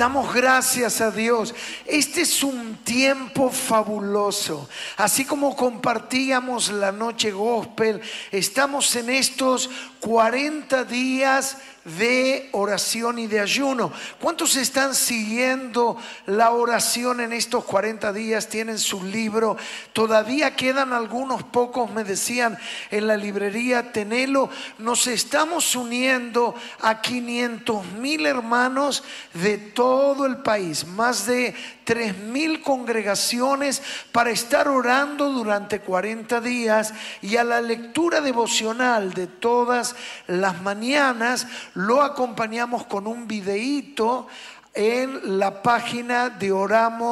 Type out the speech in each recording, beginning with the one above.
Damos gracias a Dios. Este es un tiempo fabuloso. Así como compartíamos la noche gospel, estamos en estos 40 días de oración y de ayuno. ¿Cuántos están siguiendo la oración en estos 40 días? Tienen su libro. Todavía quedan algunos pocos, me decían en la librería Tenelo. Nos estamos uniendo a 500 mil hermanos de todo el país, más de tres mil congregaciones para estar orando durante 40 días y a la lectura devocional de todas las mañanas lo acompañamos con un videíto en la página de oramos.com.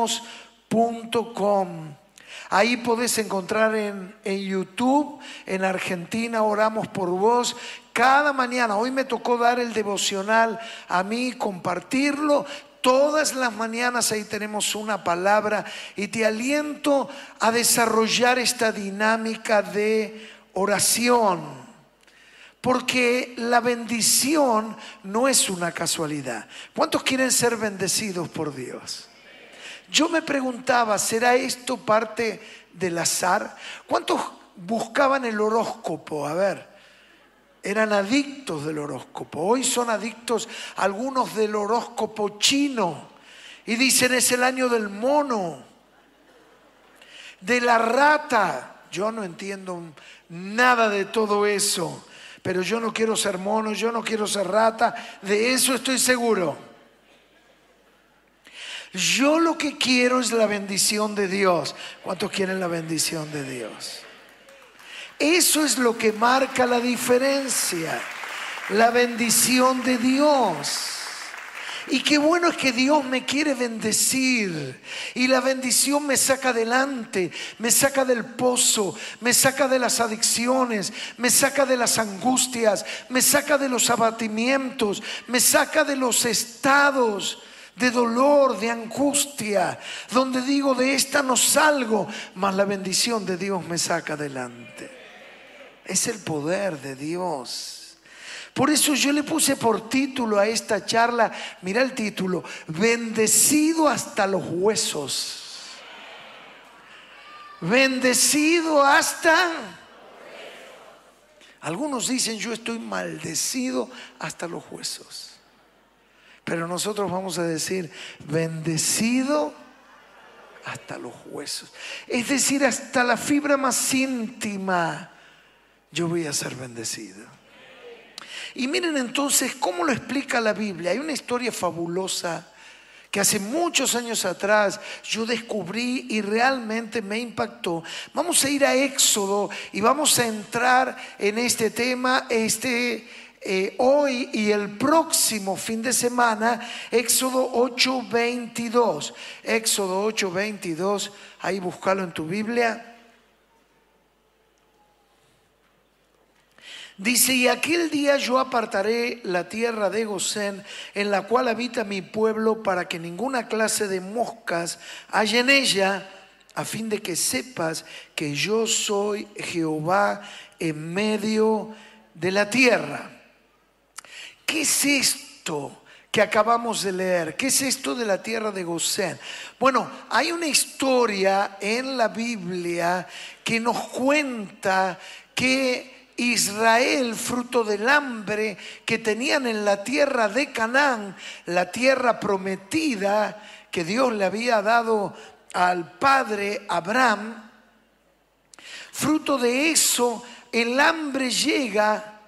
Ahí podés encontrar en, en, YouTube, en Argentina, oramos por vos. Cada mañana, hoy me tocó dar el devocional a mí, compartirlo. Todas las mañanas ahí tenemos una palabra y te aliento a desarrollar esta dinámica de oración. Porque la bendición no es una casualidad. ¿Cuántos quieren ser bendecidos por Dios? Yo me preguntaba, ¿será esto parte del azar? ¿Cuántos buscaban el horóscopo? A ver, eran adictos del horóscopo. Hoy son adictos algunos del horóscopo chino. Y dicen es el año del mono, de la rata. Yo no entiendo nada de todo eso. Pero yo no quiero ser mono, yo no quiero ser rata. De eso estoy seguro. Yo lo que quiero es la bendición de Dios. ¿Cuántos quieren la bendición de Dios? Eso es lo que marca la diferencia, la bendición de Dios. Y qué bueno es que Dios me quiere bendecir. Y la bendición me saca adelante, me saca del pozo, me saca de las adicciones, me saca de las angustias, me saca de los abatimientos, me saca de los estados de dolor, de angustia, donde digo, de esta no salgo, mas la bendición de Dios me saca adelante. Es el poder de Dios. Por eso yo le puse por título a esta charla, mira el título, bendecido hasta los huesos. Bendecido hasta... Algunos dicen yo estoy maldecido hasta los huesos. Pero nosotros vamos a decir bendecido hasta los huesos. Es decir, hasta la fibra más íntima yo voy a ser bendecido. Y miren entonces cómo lo explica la Biblia. Hay una historia fabulosa que hace muchos años atrás yo descubrí y realmente me impactó. Vamos a ir a Éxodo y vamos a entrar en este tema este, eh, hoy y el próximo fin de semana, Éxodo 8:22. Éxodo 8:22, ahí búscalo en tu Biblia. Dice, y aquel día yo apartaré la tierra de Gosén, en la cual habita mi pueblo, para que ninguna clase de moscas haya en ella, a fin de que sepas que yo soy Jehová en medio de la tierra. ¿Qué es esto? que acabamos de leer. ¿Qué es esto de la tierra de Gosén? Bueno, hay una historia en la Biblia que nos cuenta que Israel, fruto del hambre que tenían en la tierra de Canaán, la tierra prometida que Dios le había dado al padre Abraham, fruto de eso el hambre llega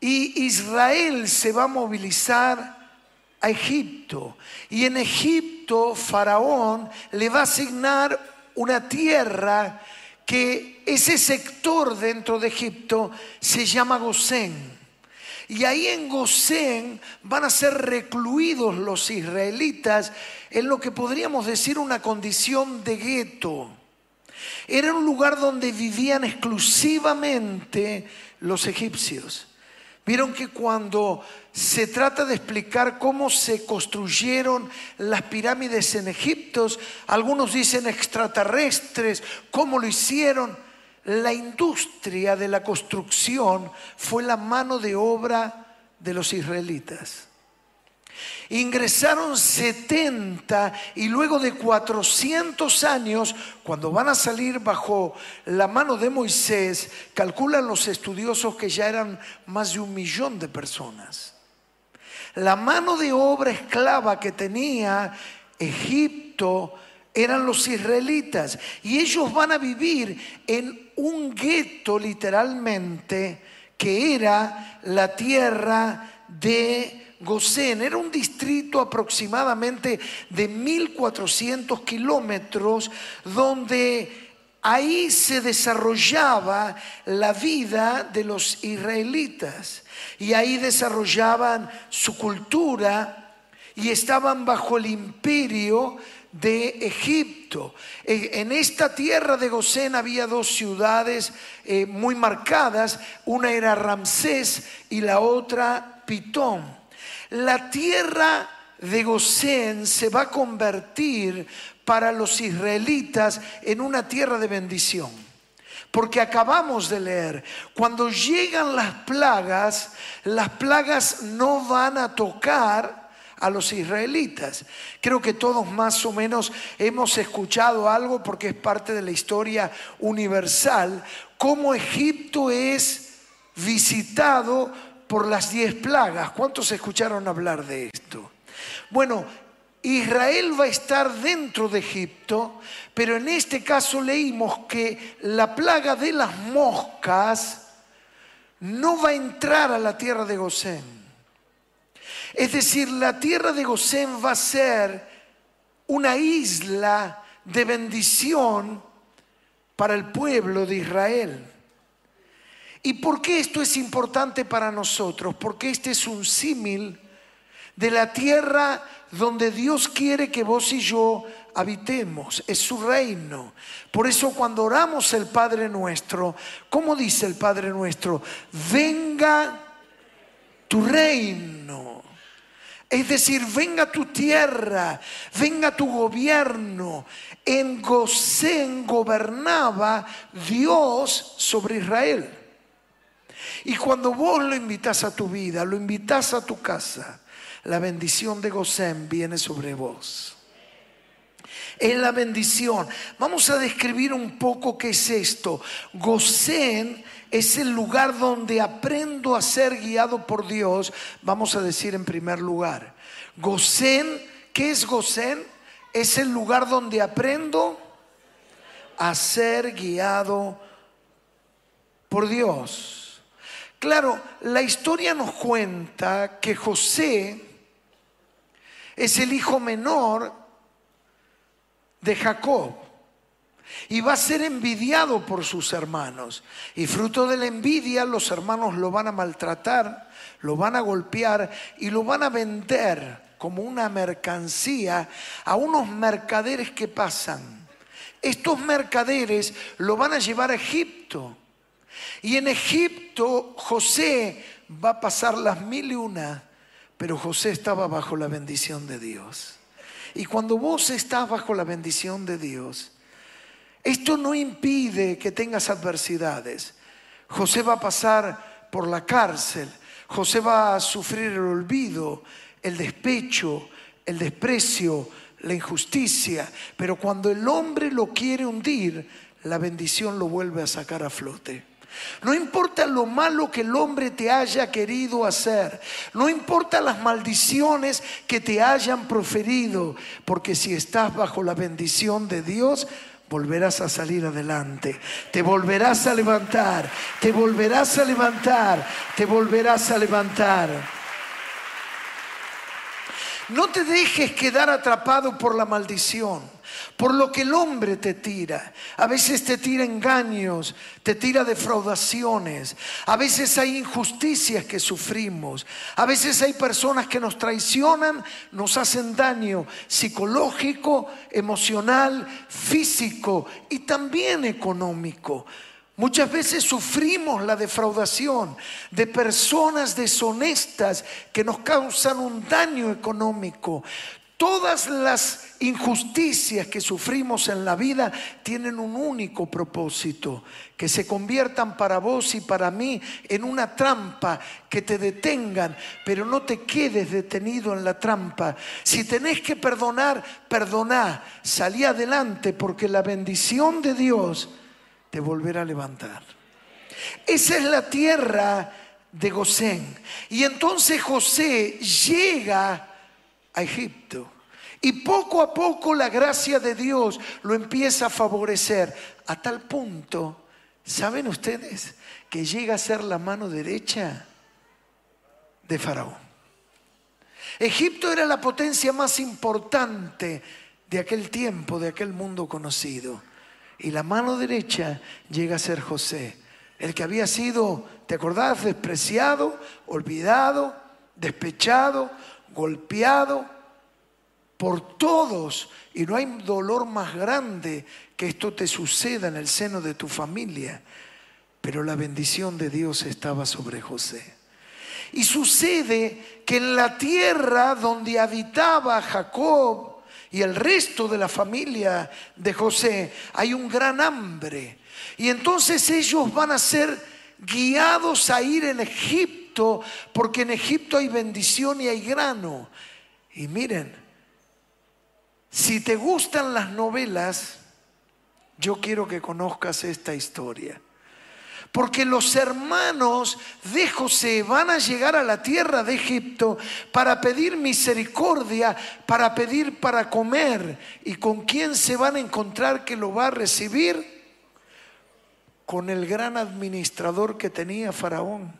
y Israel se va a movilizar a Egipto. Y en Egipto Faraón le va a asignar una tierra que ese sector dentro de Egipto se llama Gosén. Y ahí en Gosén van a ser recluidos los israelitas en lo que podríamos decir una condición de gueto. Era un lugar donde vivían exclusivamente los egipcios. Vieron que cuando se trata de explicar cómo se construyeron las pirámides en Egipto, algunos dicen extraterrestres, cómo lo hicieron. La industria de la construcción fue la mano de obra de los israelitas. Ingresaron 70 y luego de 400 años, cuando van a salir bajo la mano de Moisés, calculan los estudiosos que ya eran más de un millón de personas. La mano de obra esclava que tenía Egipto eran los israelitas y ellos van a vivir en un gueto literalmente que era la tierra de Gosén. Era un distrito aproximadamente de 1400 kilómetros donde ahí se desarrollaba la vida de los israelitas y ahí desarrollaban su cultura y estaban bajo el imperio de Egipto. E, en esta tierra de Gosén había dos ciudades eh, muy marcadas, una era Ramsés y la otra Pitón. La tierra de Gosén se va a convertir para los israelitas en una tierra de bendición. Porque acabamos de leer, cuando llegan las plagas, las plagas no van a tocar a los israelitas. Creo que todos más o menos hemos escuchado algo porque es parte de la historia universal, cómo Egipto es visitado por las diez plagas. ¿Cuántos escucharon hablar de esto? Bueno, Israel va a estar dentro de Egipto, pero en este caso leímos que la plaga de las moscas no va a entrar a la tierra de Gosén. Es decir, la tierra de Gosén va a ser una isla de bendición para el pueblo de Israel. ¿Y por qué esto es importante para nosotros? Porque este es un símil de la tierra donde Dios quiere que vos y yo habitemos, es su reino. Por eso cuando oramos el Padre nuestro, ¿cómo dice el Padre nuestro? Venga tu reino. Es decir, venga tu tierra, venga tu gobierno. En Gosén gobernaba Dios sobre Israel. Y cuando vos lo invitas a tu vida, lo invitas a tu casa, la bendición de Gosén viene sobre vos. Es la bendición. Vamos a describir un poco qué es esto. Gosén es el lugar donde aprendo a ser guiado por Dios, vamos a decir en primer lugar. Gosén, ¿qué es Gosén? Es el lugar donde aprendo a ser guiado por Dios. Claro, la historia nos cuenta que José es el hijo menor de Jacob y va a ser envidiado por sus hermanos. Y fruto de la envidia los hermanos lo van a maltratar, lo van a golpear y lo van a vender como una mercancía a unos mercaderes que pasan. Estos mercaderes lo van a llevar a Egipto. Y en Egipto José va a pasar las mil y una, pero José estaba bajo la bendición de Dios. Y cuando vos estás bajo la bendición de Dios, esto no impide que tengas adversidades. José va a pasar por la cárcel, José va a sufrir el olvido, el despecho, el desprecio, la injusticia, pero cuando el hombre lo quiere hundir, la bendición lo vuelve a sacar a flote. No importa lo malo que el hombre te haya querido hacer, no importa las maldiciones que te hayan proferido, porque si estás bajo la bendición de Dios, volverás a salir adelante, te volverás a levantar, te volverás a levantar, te volverás a levantar. No te dejes quedar atrapado por la maldición por lo que el hombre te tira. A veces te tira engaños, te tira defraudaciones, a veces hay injusticias que sufrimos, a veces hay personas que nos traicionan, nos hacen daño psicológico, emocional, físico y también económico. Muchas veces sufrimos la defraudación de personas deshonestas que nos causan un daño económico. Todas las injusticias que sufrimos en la vida tienen un único propósito, que se conviertan para vos y para mí en una trampa, que te detengan, pero no te quedes detenido en la trampa. Si tenés que perdonar, perdoná, salí adelante porque la bendición de Dios te volverá a levantar. Esa es la tierra de Gosén. Y entonces José llega a Egipto. Y poco a poco la gracia de Dios lo empieza a favorecer a tal punto, ¿saben ustedes? Que llega a ser la mano derecha de Faraón. Egipto era la potencia más importante de aquel tiempo, de aquel mundo conocido. Y la mano derecha llega a ser José, el que había sido, ¿te acordás? Despreciado, olvidado, despechado, golpeado por todos. Y no hay dolor más grande que esto te suceda en el seno de tu familia. Pero la bendición de Dios estaba sobre José. Y sucede que en la tierra donde habitaba Jacob y el resto de la familia de José hay un gran hambre. Y entonces ellos van a ser guiados a ir en Egipto porque en Egipto hay bendición y hay grano. Y miren, si te gustan las novelas, yo quiero que conozcas esta historia. Porque los hermanos de José van a llegar a la tierra de Egipto para pedir misericordia, para pedir para comer. ¿Y con quién se van a encontrar que lo va a recibir? Con el gran administrador que tenía Faraón,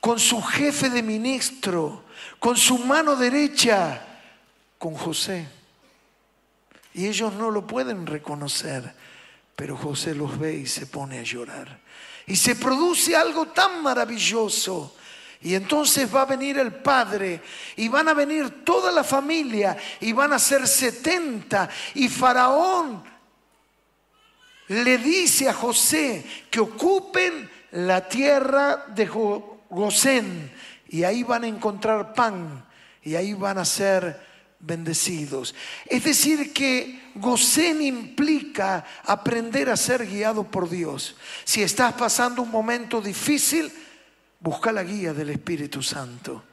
con su jefe de ministro, con su mano derecha, con José. Y ellos no lo pueden reconocer, pero José los ve y se pone a llorar. Y se produce algo tan maravilloso. Y entonces va a venir el padre y van a venir toda la familia y van a ser 70. Y Faraón le dice a José que ocupen la tierra de Gosén y ahí van a encontrar pan y ahí van a ser bendecidos. Es decir, que Gosén implica aprender a ser guiado por Dios. Si estás pasando un momento difícil, busca la guía del Espíritu Santo.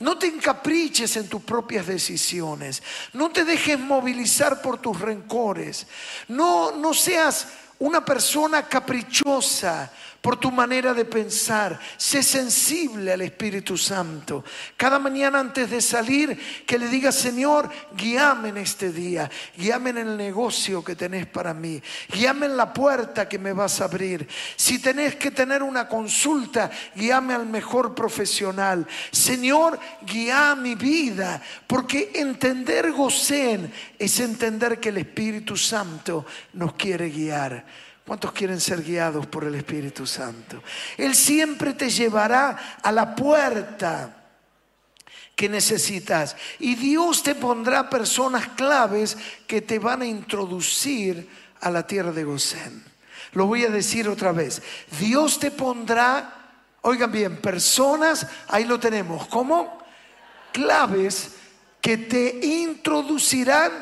No te encapriches en tus propias decisiones. No te dejes movilizar por tus rencores. No, no seas una persona caprichosa por tu manera de pensar. Sé sensible al Espíritu Santo. Cada mañana antes de salir, que le digas, Señor, guíame en este día, guíame en el negocio que tenés para mí, guíame en la puerta que me vas a abrir. Si tenés que tener una consulta, guíame al mejor profesional. Señor, guía mi vida, porque entender Gosén es entender que el Espíritu Santo nos quiere guiar. ¿Cuántos quieren ser guiados por el Espíritu Santo? Él siempre te llevará a la puerta que necesitas. Y Dios te pondrá personas claves que te van a introducir a la tierra de Gosén. Lo voy a decir otra vez. Dios te pondrá, oigan bien, personas, ahí lo tenemos, como claves que te introducirán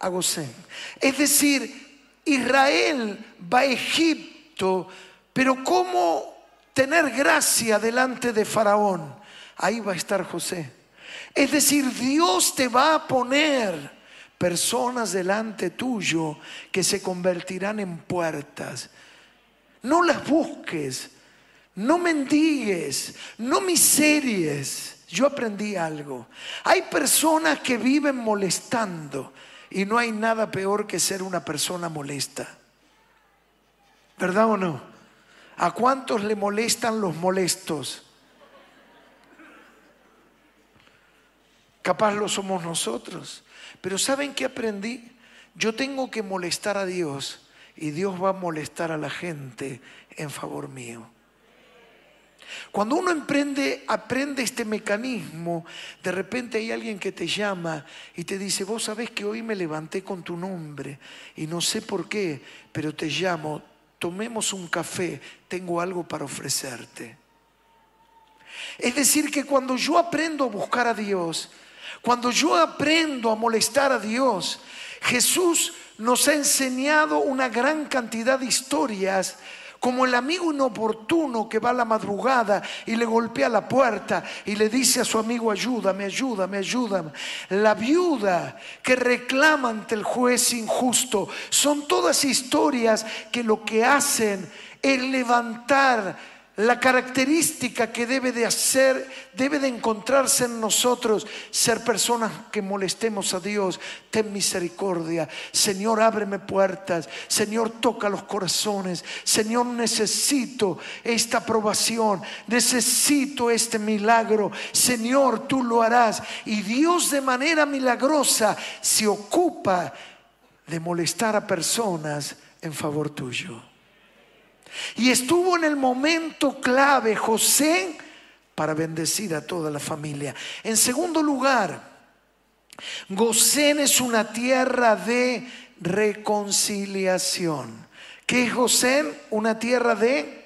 a Gosén. Es decir, Israel va a Egipto, pero ¿cómo tener gracia delante de Faraón? Ahí va a estar José. Es decir, Dios te va a poner personas delante tuyo que se convertirán en puertas. No las busques, no mendigues, no miseries. Yo aprendí algo. Hay personas que viven molestando. Y no hay nada peor que ser una persona molesta. ¿Verdad o no? ¿A cuántos le molestan los molestos? Capaz lo somos nosotros. Pero ¿saben qué aprendí? Yo tengo que molestar a Dios y Dios va a molestar a la gente en favor mío. Cuando uno emprende, aprende este mecanismo, de repente hay alguien que te llama y te dice, vos sabés que hoy me levanté con tu nombre y no sé por qué, pero te llamo, tomemos un café, tengo algo para ofrecerte. Es decir, que cuando yo aprendo a buscar a Dios, Cuando yo aprendo a molestar a Dios, Jesús nos ha enseñado una gran cantidad de historias como el amigo inoportuno que va a la madrugada y le golpea la puerta y le dice a su amigo, ayúdame, ayúdame, ayúdame. La viuda que reclama ante el juez injusto. Son todas historias que lo que hacen es levantar la característica que debe de hacer, debe de encontrarse en nosotros, ser personas que molestemos a Dios. Ten misericordia. Señor, ábreme puertas. Señor, toca los corazones. Señor, necesito esta aprobación. Necesito este milagro. Señor, tú lo harás. Y Dios de manera milagrosa se ocupa de molestar a personas en favor tuyo. Y estuvo en el momento clave José para bendecir a toda la familia. En segundo lugar, Gosén es una tierra de reconciliación. ¿Qué es Gosén? Una tierra de...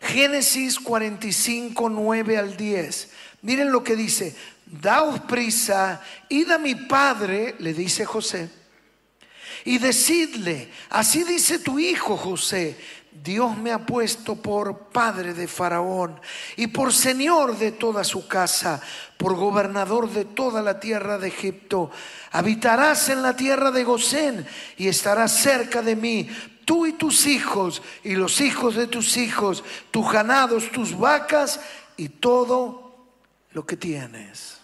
Génesis 45, 9 al 10. Miren lo que dice. Daos prisa, id a mi padre, le dice José y decidle, así dice tu hijo José, Dios me ha puesto por padre de Faraón y por señor de toda su casa, por gobernador de toda la tierra de Egipto. Habitarás en la tierra de Gosén y estarás cerca de mí, tú y tus hijos y los hijos de tus hijos, tus ganados, tus vacas y todo lo que tienes.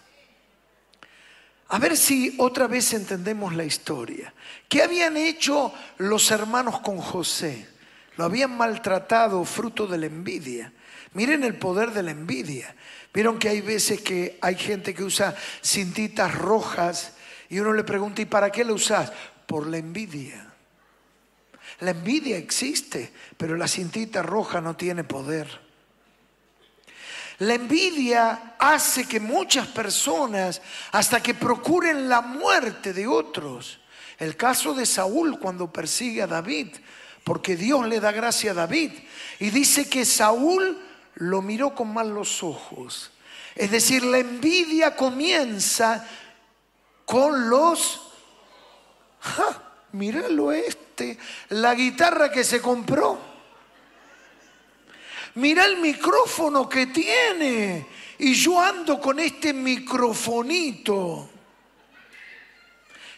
A ver si otra vez entendemos la historia. ¿Qué habían hecho los hermanos con José? Lo habían maltratado fruto de la envidia. Miren el poder de la envidia. Vieron que hay veces que hay gente que usa cintitas rojas y uno le pregunta, ¿y para qué la usas? Por la envidia. La envidia existe, pero la cintita roja no tiene poder. La envidia hace que muchas personas, hasta que procuren la muerte de otros, el caso de Saúl cuando persigue a David, porque Dios le da gracia a David, y dice que Saúl lo miró con malos ojos. Es decir, la envidia comienza con los... ¡Ja! Míralo este, la guitarra que se compró mira el micrófono que tiene. Y yo ando con este microfonito.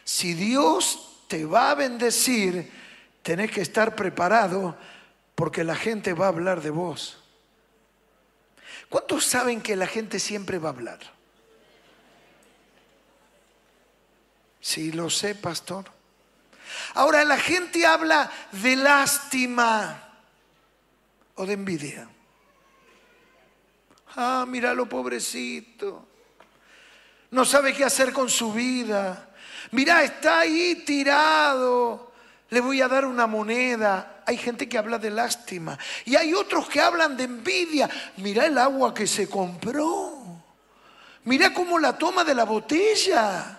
Si Dios te va a bendecir, tenés que estar preparado porque la gente va a hablar de vos. ¿Cuántos saben que la gente siempre va a hablar? Sí, lo sé, pastor. Ahora la gente habla de lástima o de envidia. Ah, míralo pobrecito. No sabe qué hacer con su vida. Mira, está ahí tirado. Le voy a dar una moneda. Hay gente que habla de lástima. Y hay otros que hablan de envidia. Mira el agua que se compró. Mira cómo la toma de la botella.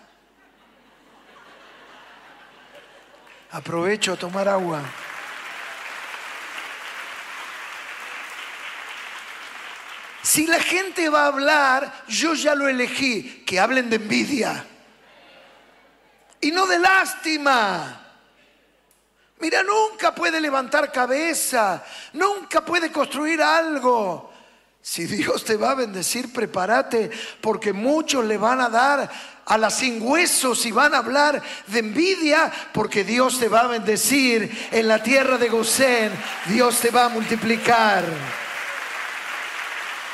Aprovecho a tomar agua. Si la gente va a hablar, yo ya lo elegí, que hablen de envidia y no de lástima. Mira, nunca puede levantar cabeza, nunca puede construir algo. Si Dios te va a bendecir, prepárate, porque muchos le van a dar a las sin huesos y van a hablar de envidia, porque Dios te va a bendecir en la tierra de Gosén, Dios te va a multiplicar.